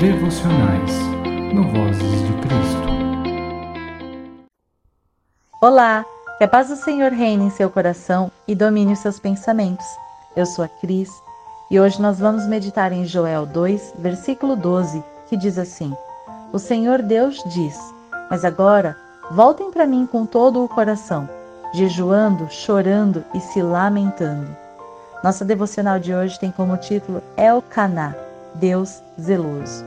devocionais no Vozes de Cristo. Olá, que a paz do Senhor reine em seu coração e domine os seus pensamentos. Eu sou a Cris e hoje nós vamos meditar em Joel 2, versículo 12, que diz assim: O Senhor Deus diz: Mas agora voltem para mim com todo o coração, jejuando, chorando e se lamentando. Nossa devocional de hoje tem como título El Caná, Deus zeloso.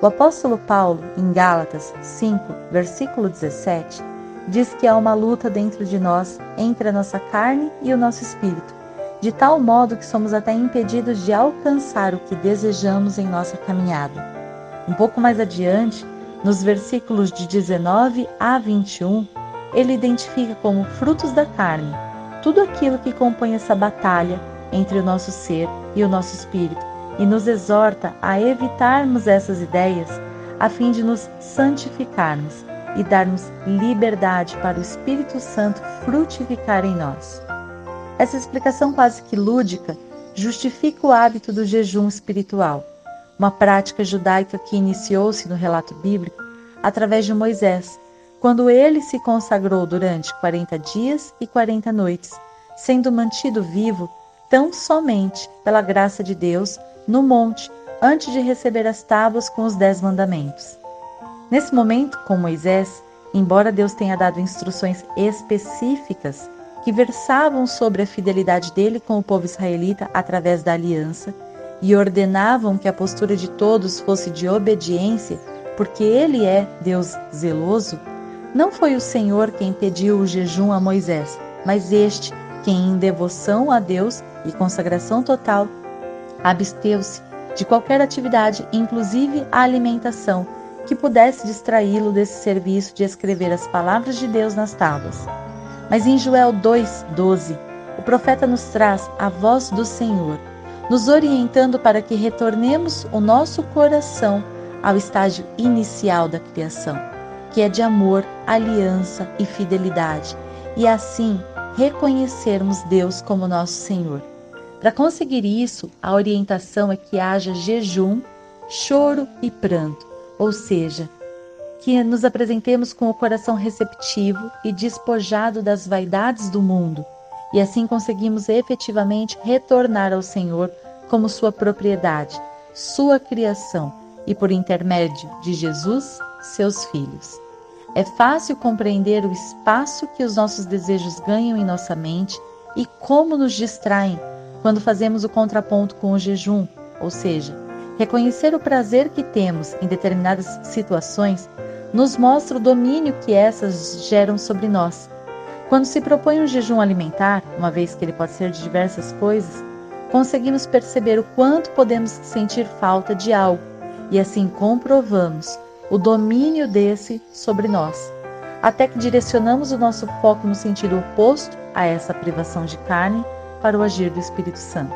O apóstolo Paulo, em Gálatas 5, versículo 17, diz que há uma luta dentro de nós entre a nossa carne e o nosso espírito, de tal modo que somos até impedidos de alcançar o que desejamos em nossa caminhada. Um pouco mais adiante, nos versículos de 19 a 21, ele identifica como frutos da carne tudo aquilo que compõe essa batalha entre o nosso ser e o nosso espírito e nos exorta a evitarmos essas ideias a fim de nos santificarmos e darmos liberdade para o Espírito Santo frutificar em nós. Essa explicação quase que lúdica justifica o hábito do jejum espiritual, uma prática judaica que iniciou-se no relato bíblico através de Moisés, quando ele se consagrou durante 40 dias e 40 noites, sendo mantido vivo tão somente pela graça de Deus no monte, antes de receber as tábuas com os dez mandamentos. Nesse momento, com Moisés, embora Deus tenha dado instruções específicas que versavam sobre a fidelidade dele com o povo israelita através da aliança e ordenavam que a postura de todos fosse de obediência, porque ele é Deus zeloso, não foi o Senhor quem pediu o jejum a Moisés, mas este quem, em devoção a Deus e consagração total, absteu-se de qualquer atividade, inclusive a alimentação, que pudesse distraí-lo desse serviço de escrever as palavras de Deus nas tábuas. Mas em Joel 2:12, o profeta nos traz a voz do Senhor, nos orientando para que retornemos o nosso coração ao estágio inicial da criação, que é de amor, aliança e fidelidade, e assim reconhecermos Deus como nosso Senhor. Para conseguir isso, a orientação é que haja jejum, choro e pranto, ou seja, que nos apresentemos com o coração receptivo e despojado das vaidades do mundo, e assim conseguimos efetivamente retornar ao Senhor como sua propriedade, sua criação e por intermédio de Jesus, seus filhos. É fácil compreender o espaço que os nossos desejos ganham em nossa mente e como nos distraem quando fazemos o contraponto com o jejum, ou seja, reconhecer o prazer que temos em determinadas situações nos mostra o domínio que essas geram sobre nós. Quando se propõe um jejum alimentar, uma vez que ele pode ser de diversas coisas, conseguimos perceber o quanto podemos sentir falta de algo e assim comprovamos o domínio desse sobre nós, até que direcionamos o nosso foco no sentido oposto a essa privação de carne para o agir do Espírito Santo.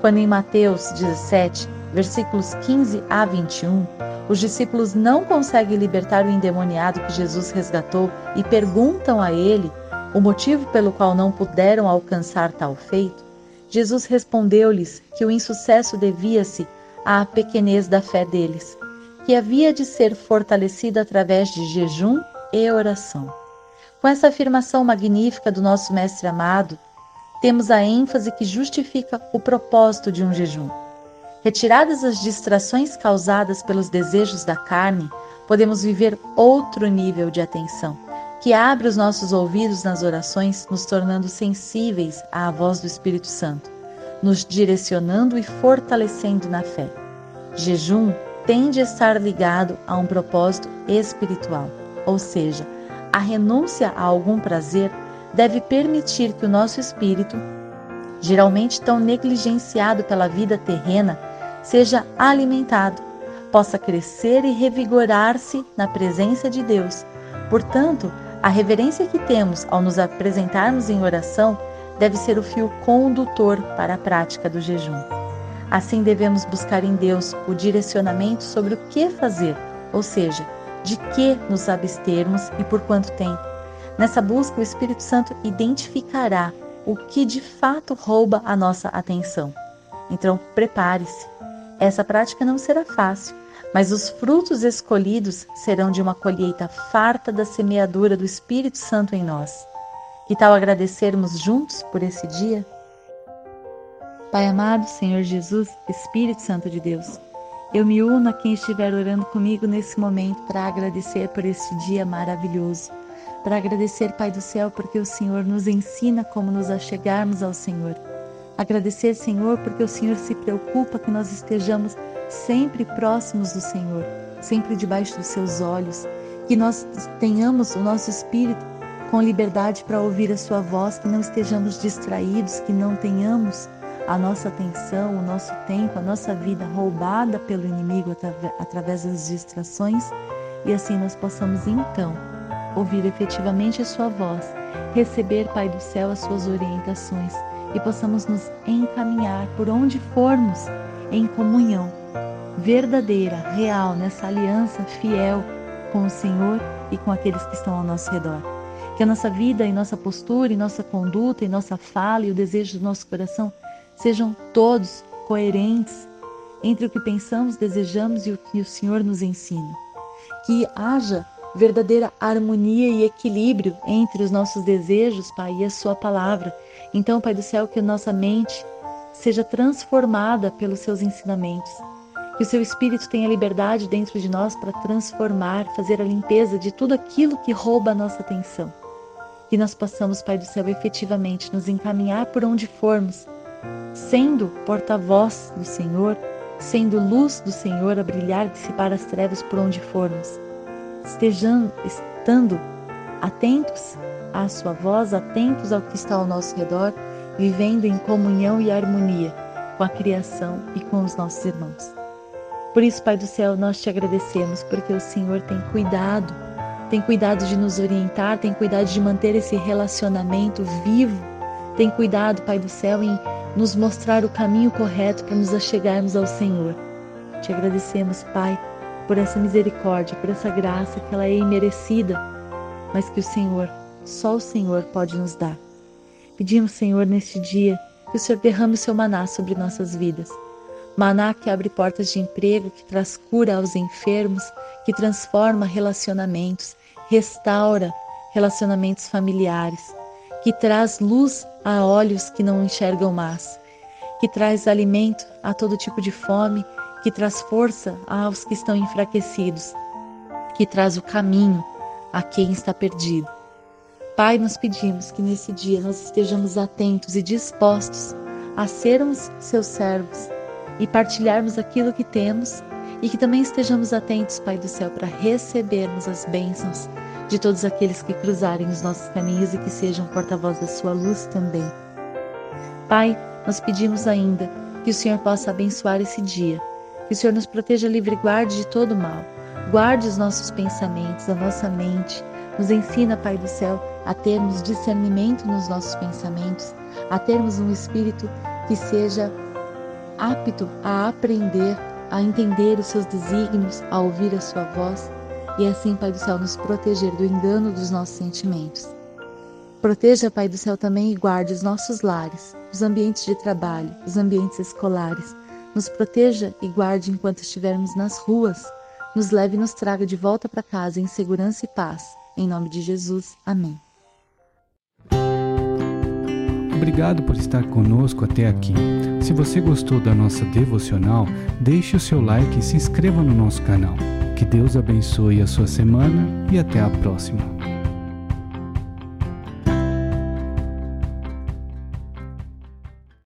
Quando em Mateus 17, versículos 15 a 21, os discípulos não conseguem libertar o endemoniado que Jesus resgatou e perguntam a ele o motivo pelo qual não puderam alcançar tal feito, Jesus respondeu-lhes que o insucesso devia-se à pequenez da fé deles que havia de ser fortalecida através de jejum e oração. Com essa afirmação magnífica do nosso Mestre amado, temos a ênfase que justifica o propósito de um jejum. Retiradas as distrações causadas pelos desejos da carne, podemos viver outro nível de atenção, que abre os nossos ouvidos nas orações, nos tornando sensíveis à voz do Espírito Santo, nos direcionando e fortalecendo na fé. Jejum tende a estar ligado a um propósito espiritual, ou seja, a renúncia a algum prazer deve permitir que o nosso espírito, geralmente tão negligenciado pela vida terrena, seja alimentado, possa crescer e revigorar-se na presença de Deus. Portanto, a reverência que temos ao nos apresentarmos em oração deve ser o fio condutor para a prática do jejum. Assim devemos buscar em Deus o direcionamento sobre o que fazer, ou seja, de que nos abstermos e por quanto tempo. Nessa busca, o Espírito Santo identificará o que de fato rouba a nossa atenção. Então, prepare-se. Essa prática não será fácil, mas os frutos escolhidos serão de uma colheita farta da semeadura do Espírito Santo em nós. Que tal agradecermos juntos por esse dia? Pai amado, Senhor Jesus, Espírito Santo de Deus, eu me uno a quem estiver orando comigo nesse momento para agradecer por este dia maravilhoso. Para agradecer, Pai do céu, porque o Senhor nos ensina como nos achegarmos ao Senhor. Agradecer, Senhor, porque o Senhor se preocupa que nós estejamos sempre próximos do Senhor, sempre debaixo dos seus olhos, que nós tenhamos o nosso espírito com liberdade para ouvir a sua voz, que não estejamos distraídos, que não tenhamos a nossa atenção, o nosso tempo, a nossa vida roubada pelo inimigo através das distrações e assim nós possamos então ouvir efetivamente a sua voz, receber, Pai do céu, as suas orientações e possamos nos encaminhar por onde formos em comunhão verdadeira, real, nessa aliança fiel com o Senhor e com aqueles que estão ao nosso redor. Que a nossa vida e nossa postura e nossa conduta e nossa fala e o desejo do nosso coração sejam todos coerentes entre o que pensamos, desejamos e o que o Senhor nos ensina. Que haja verdadeira harmonia e equilíbrio entre os nossos desejos, Pai, e a Sua palavra. Então, Pai do céu, que a nossa mente seja transformada pelos Seus ensinamentos que o seu Espírito tenha liberdade dentro de nós para transformar, fazer a limpeza de tudo aquilo que rouba a nossa atenção. Que nós possamos, Pai do céu, efetivamente nos encaminhar por onde formos, sendo porta-voz do Senhor, sendo luz do Senhor a brilhar, dissipar as trevas por onde formos. Estejando, estando atentos à Sua voz, atentos ao que está ao nosso redor, vivendo em comunhão e harmonia com a criação e com os nossos irmãos. Por isso, Pai do céu, nós te agradecemos porque o Senhor tem cuidado, tem cuidado de nos orientar, tem cuidado de manter esse relacionamento vivo, tem cuidado, Pai do céu, em nos mostrar o caminho correto para nos achegarmos ao Senhor. Te agradecemos, Pai, por essa misericórdia, por essa graça que ela é imerecida, mas que o Senhor, só o Senhor pode nos dar. Pedimos, Senhor, neste dia, que o Senhor derrame o seu maná sobre nossas vidas Maná que abre portas de emprego, que traz cura aos enfermos, que transforma relacionamentos, restaura relacionamentos familiares, que traz luz a olhos que não enxergam mais, que traz alimento a todo tipo de fome, que traz força aos que estão enfraquecidos, que traz o caminho a quem está perdido. Pai, nós pedimos que nesse dia nós estejamos atentos e dispostos a sermos seus servos e partilharmos aquilo que temos e que também estejamos atentos, Pai do céu, para recebermos as bênçãos de todos aqueles que cruzarem os nossos caminhos e que sejam porta-voz da sua luz também. Pai, nós pedimos ainda que o Senhor possa abençoar esse dia, que o Senhor nos proteja livre e guarde de todo mal, guarde os nossos pensamentos, a nossa mente, nos ensina, Pai do céu, a termos discernimento nos nossos pensamentos, a termos um espírito que seja apto a aprender, a entender os seus desígnios, a ouvir a sua voz e assim, Pai do céu, nos proteger do engano dos nossos sentimentos. Proteja, Pai do céu, também e guarde os nossos lares, os ambientes de trabalho, os ambientes escolares. Nos proteja e guarde enquanto estivermos nas ruas. Nos leve e nos traga de volta para casa em segurança e paz. Em nome de Jesus. Amém. Obrigado por estar conosco até aqui. Se você gostou da nossa devocional, deixe o seu like e se inscreva no nosso canal. Que Deus abençoe a sua semana e até a próxima.